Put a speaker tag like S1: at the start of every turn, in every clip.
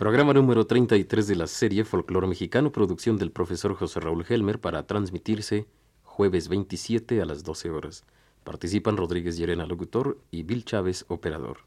S1: Programa número 33 de la serie Folclore Mexicano, producción del profesor José Raúl Helmer para transmitirse jueves 27 a las 12 horas. Participan Rodríguez Llerena, locutor, y Bill Chávez, operador.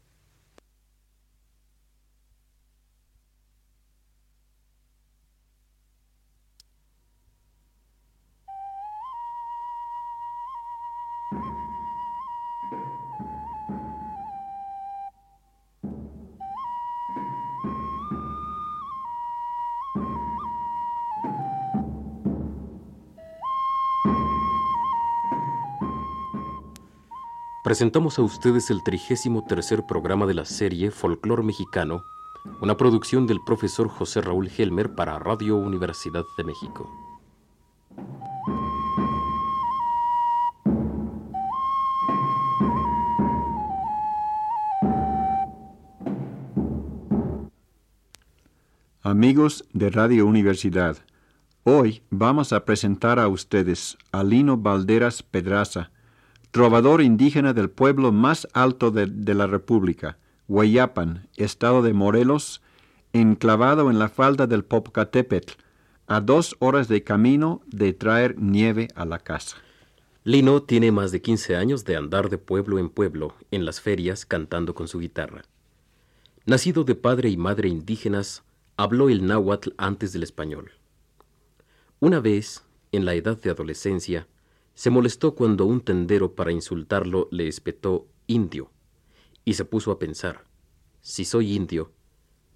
S1: Presentamos a ustedes el trigésimo tercer programa de la serie Folclor Mexicano, una producción del profesor José Raúl Helmer para Radio Universidad de México.
S2: Amigos de Radio Universidad, hoy vamos a presentar a ustedes a Lino Valderas Pedraza, trovador indígena del pueblo más alto de, la República, Hueyapan, estado de Morelos, enclavado en la falda del Popocatépetl, a dos horas de camino de traer nieve a la casa.
S1: Lino tiene más de 15 años de andar de pueblo en pueblo, en las ferias, cantando con su guitarra. Nacido de padre y madre indígenas, habló el náhuatl antes del español. Una vez, en la edad de adolescencia, se molestó cuando un tendero para insultarlo le espetó indio, y se puso a pensar, si soy indio,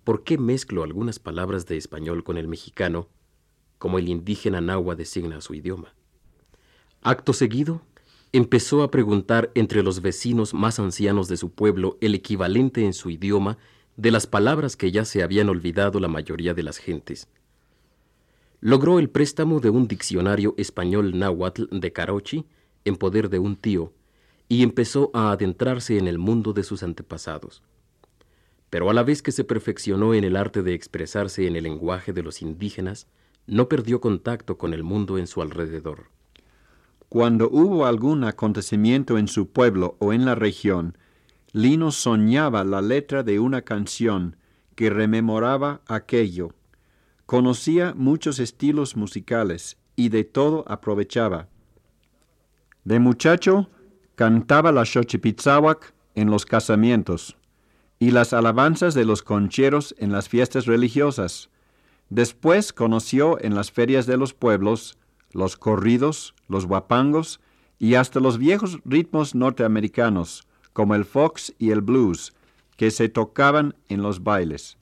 S1: ¿por qué mezclo algunas palabras de español con el mexicano, como el indígena nahua designa su idioma? Acto seguido, empezó a preguntar entre los vecinos más ancianos de su pueblo el equivalente en su idioma de las palabras que ya se habían olvidado la mayoría de las gentes, logró el préstamo de un diccionario español náhuatl de Carochi en poder de un tío y empezó a adentrarse en el mundo de sus antepasados. Pero a la vez que se perfeccionó en el arte de expresarse en el lenguaje de los indígenas, no perdió contacto con el mundo en su alrededor.
S2: Cuando hubo algún acontecimiento en su pueblo o en la región, Lino soñaba la letra de una canción que rememoraba aquello Conocía muchos estilos musicales y de todo aprovechaba. De muchacho cantaba la Xochipitzahuac en los casamientos y las alabanzas de los concheros en las fiestas religiosas. Después conoció en las ferias de los pueblos los corridos, los guapangos y hasta los viejos ritmos norteamericanos, como el fox y el blues, que se tocaban en los bailes.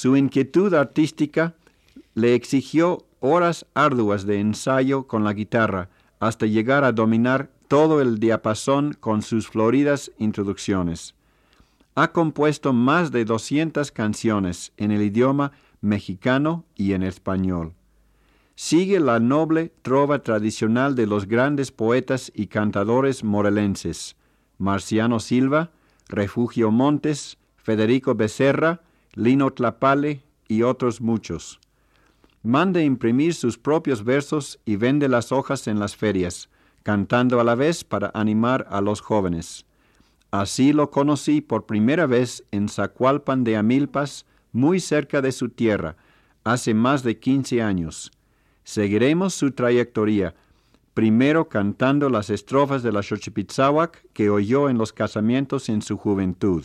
S2: Su inquietud artística le exigió horas arduas de ensayo con la guitarra hasta llegar a dominar todo el diapasón con sus floridas introducciones. Ha compuesto más de 200 canciones en el idioma mexicano y en español. Sigue la noble trova tradicional de los grandes poetas y cantadores morelenses, Marciano Silva, Refugio Montes, Federico Becerra, Lino Tlapale y otros muchos manda imprimir sus propios versos y vende las hojas en las ferias, cantando a la vez para animar a los jóvenes. Así lo conocí por primera vez en Zacualpan de Amilpas, muy cerca de su tierra, hace más de quince años. Seguiremos su trayectoria, primero cantando las estrofas de la Xochipitzahuac que oyó en los casamientos en su juventud.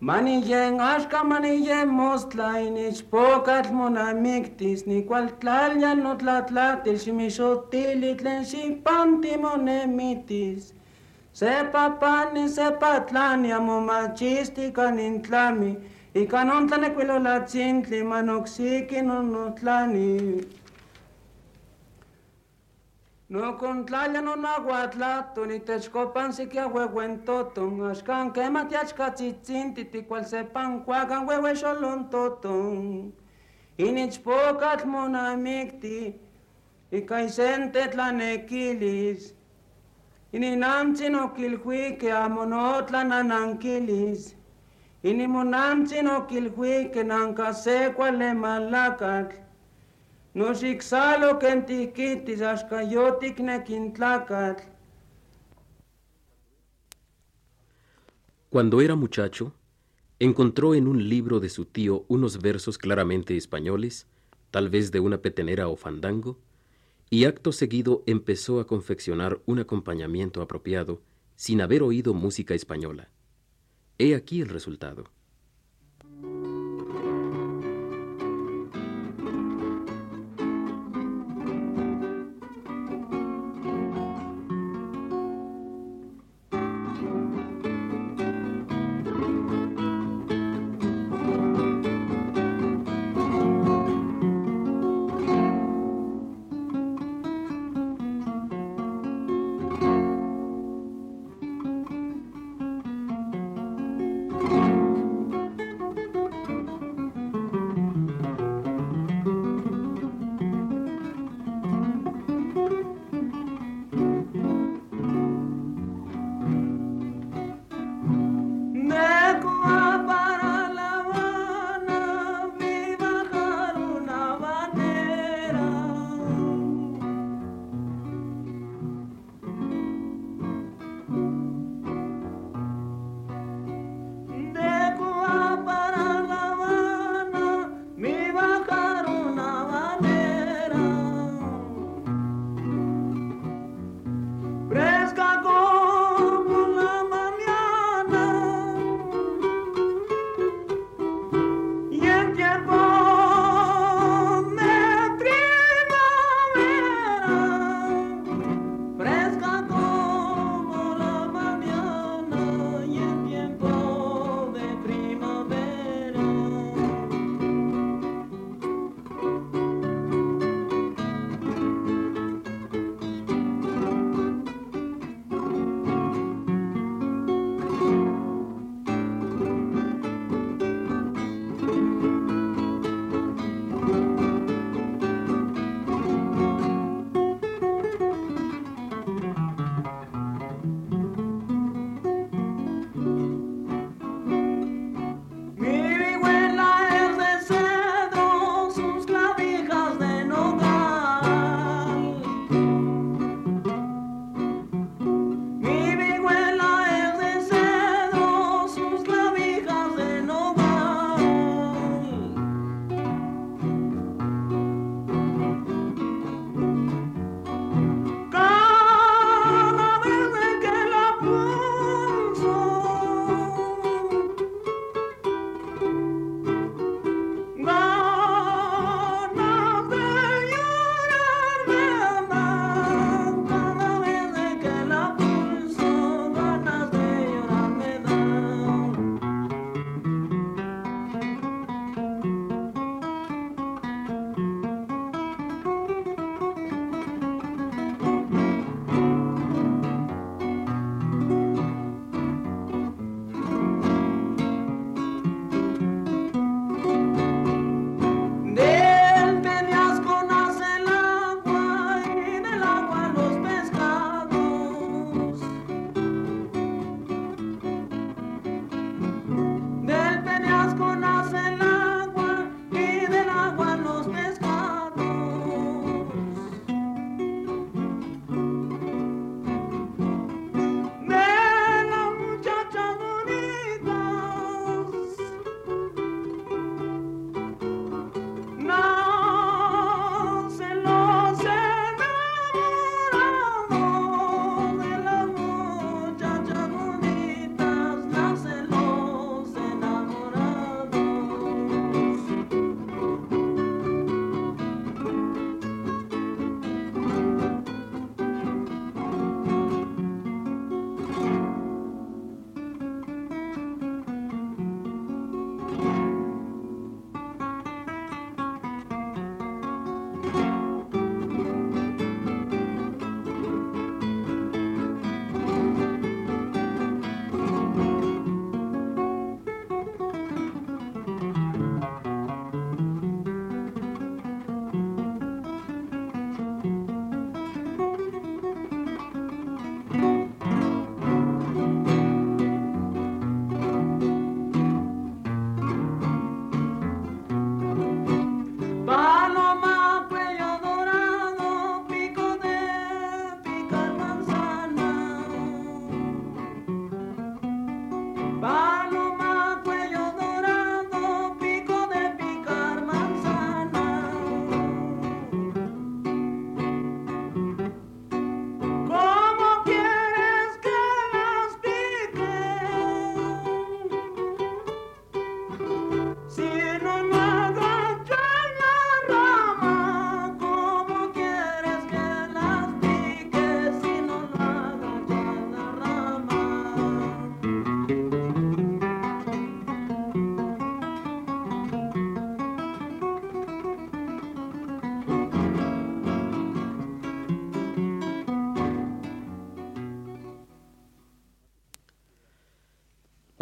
S3: Manillen ashka manillen mostlainich pokal monamiktis ni cual tlalya no tlatlatil shimixotili tlen ximpanti monemitis. Sepa pani sepa tlani amo machisti kanin tlami, ikanon tlanecuilolatzintli manoksiki nonotlani. No contlalia no nahuatla, tonitexcopan siquia huehuentoton, axcan quematiachcachitzin, titicual sepan cuacan huehuexolontoton. Inichpocatl monamicti, icaisente tlanequilis, ininamtzin oquilhuique amonotlan ananquilis, inimonamtzin oquilhuique nancasecua lemalacatl,
S1: Cuando era muchacho, encontró en un libro de su tío unos versos claramente españoles, tal vez de una petenera o fandango, y acto seguido empezó a confeccionar un acompañamiento apropiado sin haber oído música española. He aquí el resultado.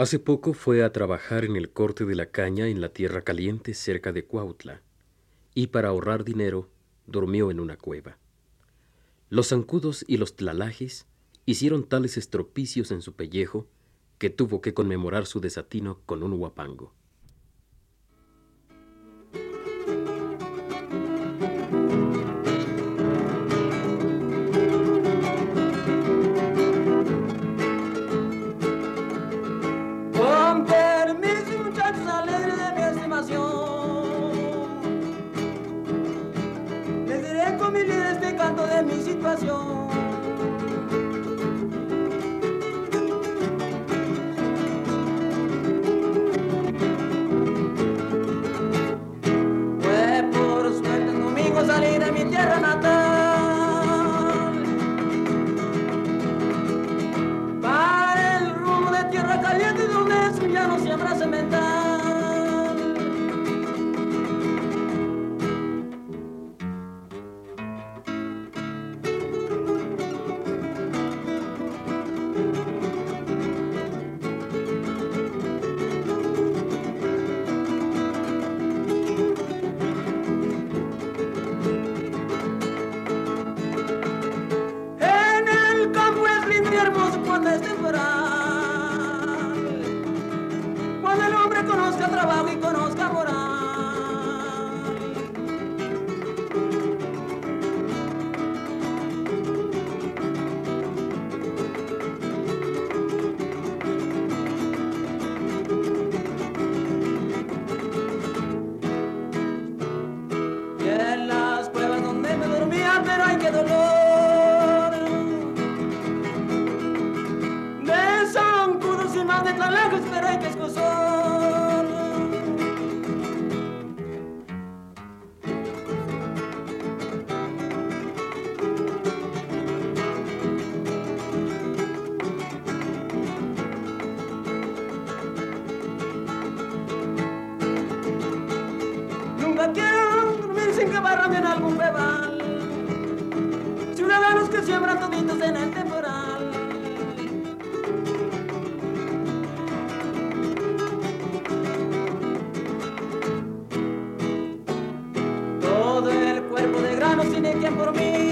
S3: Hace poco fue a trabajar en el corte de la caña en la tierra caliente cerca de Cuautla, y para ahorrar dinero durmió en una cueva. Los zancudos y los tlalajes hicieron tales estropicios en su pellejo que tuvo que conmemorar su desatino con un huapango. Cualquiera virgen que barra en algún bebal. Ciudadanos que siembran toditos en el temporal. Todo el cuerpo de grano sin quien por mí.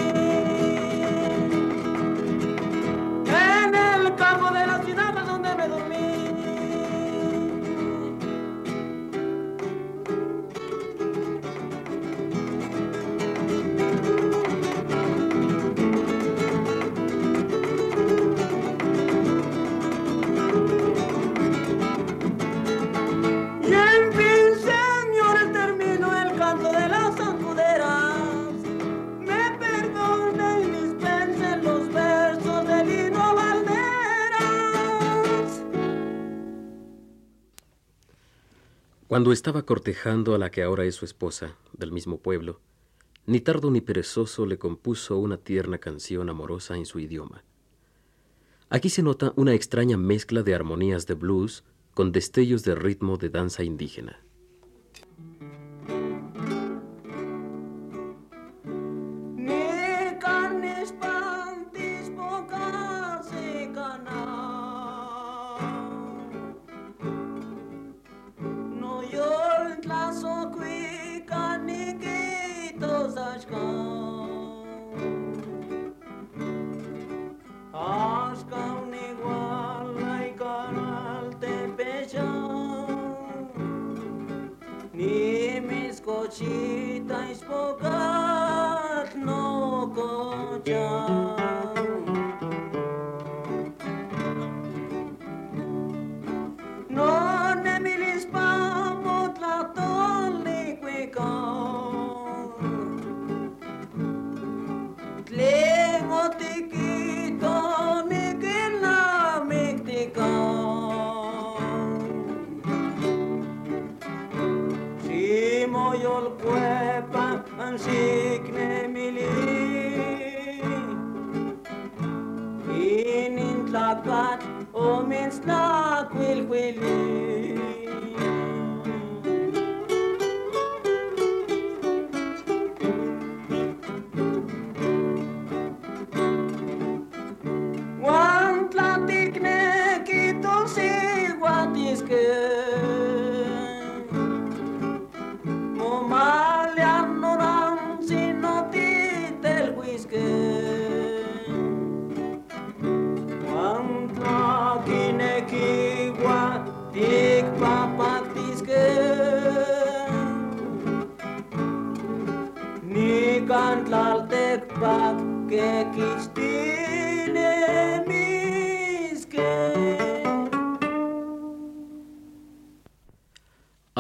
S3: Cuando estaba cortejando a la que ahora es su esposa, del mismo pueblo, ni tardo ni perezoso le compuso una tierna canción amorosa en su idioma. Aquí se nota una extraña mezcla de armonías de blues con destellos de ritmo de danza indígena.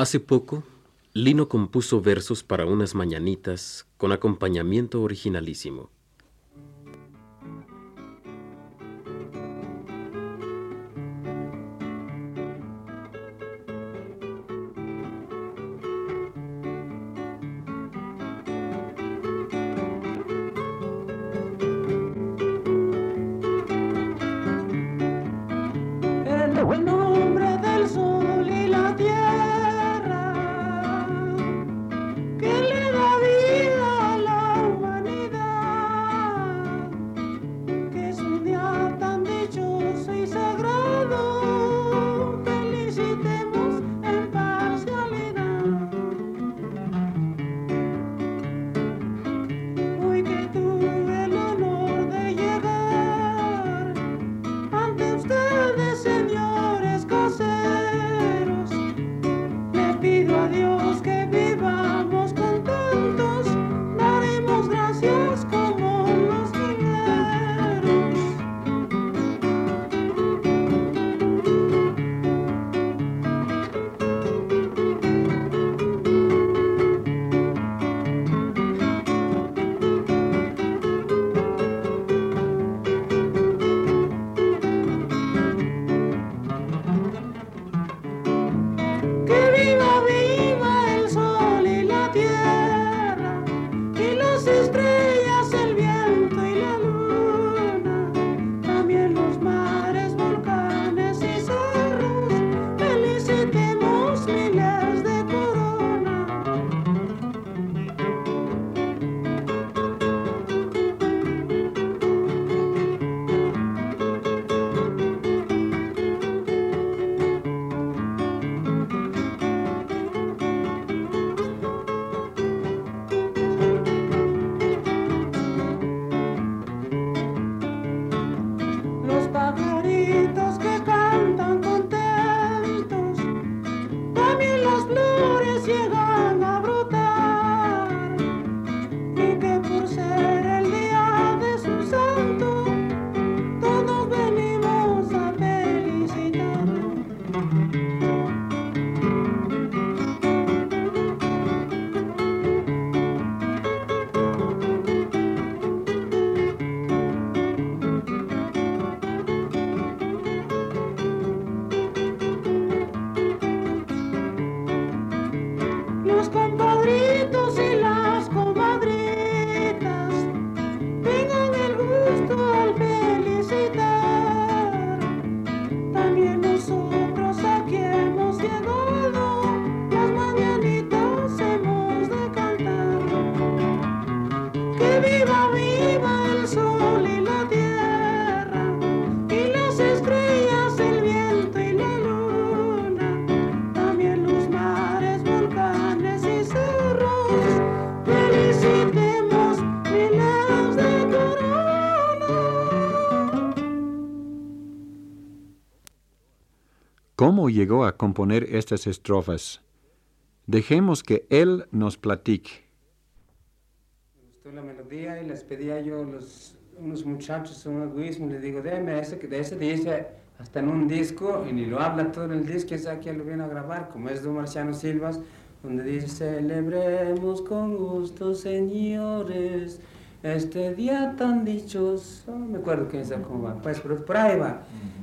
S3: Hace poco, Lino compuso versos para unas mañanitas con acompañamiento originalísimo. Adiós.
S2: ¿Cómo llegó a componer estas estrofas? Dejemos que él nos platique.
S4: Me gustó la melodía y les pedía yo los, unos muchachos un egoísmo, les digo, déme ese que de ese dice hasta en un disco y ni lo habla todo en el disco, esa que lo viene a grabar, como es de Marciano Silvas, donde dice, celebremos con gusto, señores, este día tan dichoso, no me acuerdo quién es cómo va, pues pero por ahí va,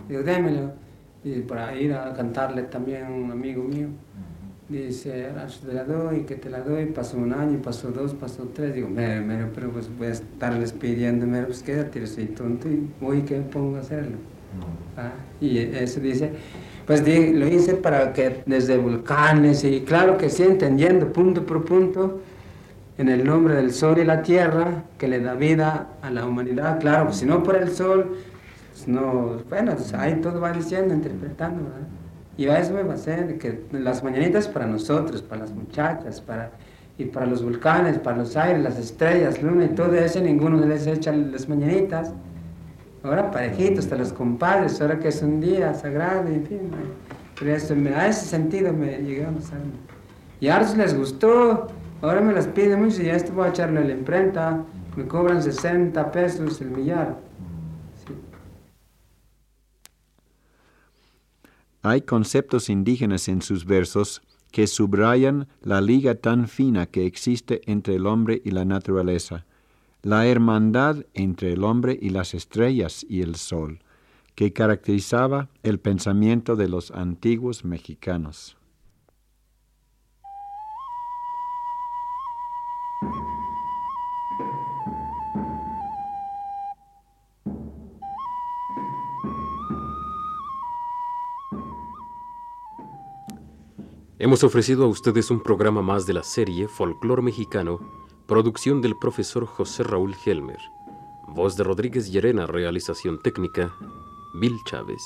S4: digo, démelo y para ir a cantarle también a un amigo mío. Dice, te la doy, que te la doy, pasó un año, pasó dos, pasó tres, digo, mero, mero, pero pues voy a estarles pidiendo, mero, pues quédate, soy tonto y voy que pongo a hacerlo. Ah, y eso dice, pues lo hice para que desde volcanes y claro que sí, entendiendo punto por punto, en el nombre del sol y la tierra, que le da vida a la humanidad, claro, pues si no por el sol, no, bueno, ahí todo va diciendo, interpretando, ¿verdad? Y a eso me basé, de que las mañanitas para nosotros, para las muchachas, para, y para los volcanes, para los aires, las estrellas, luna y todo eso, ninguno les echa las mañanitas. Ahora parejitos, hasta los compadres, ahora que es un día sagrado, en fin, pero eso, a ese sentido me llegamos a... Y a ellos les gustó, ahora me las piden mucho y esto voy a echarle la imprenta
S3: Me cobran 60 pesos el millar.
S2: Hay conceptos indígenas en sus versos que subrayan la liga tan fina que existe entre el hombre y la naturaleza, la hermandad entre el hombre y las estrellas y el sol, que caracterizaba el pensamiento de los antiguos mexicanos.
S1: Hemos ofrecido a ustedes un programa más de la serie Folclor Mexicano, producción del profesor José Raúl Helmer. Voz de Rodríguez Llerena, realización técnica, Bill Chávez.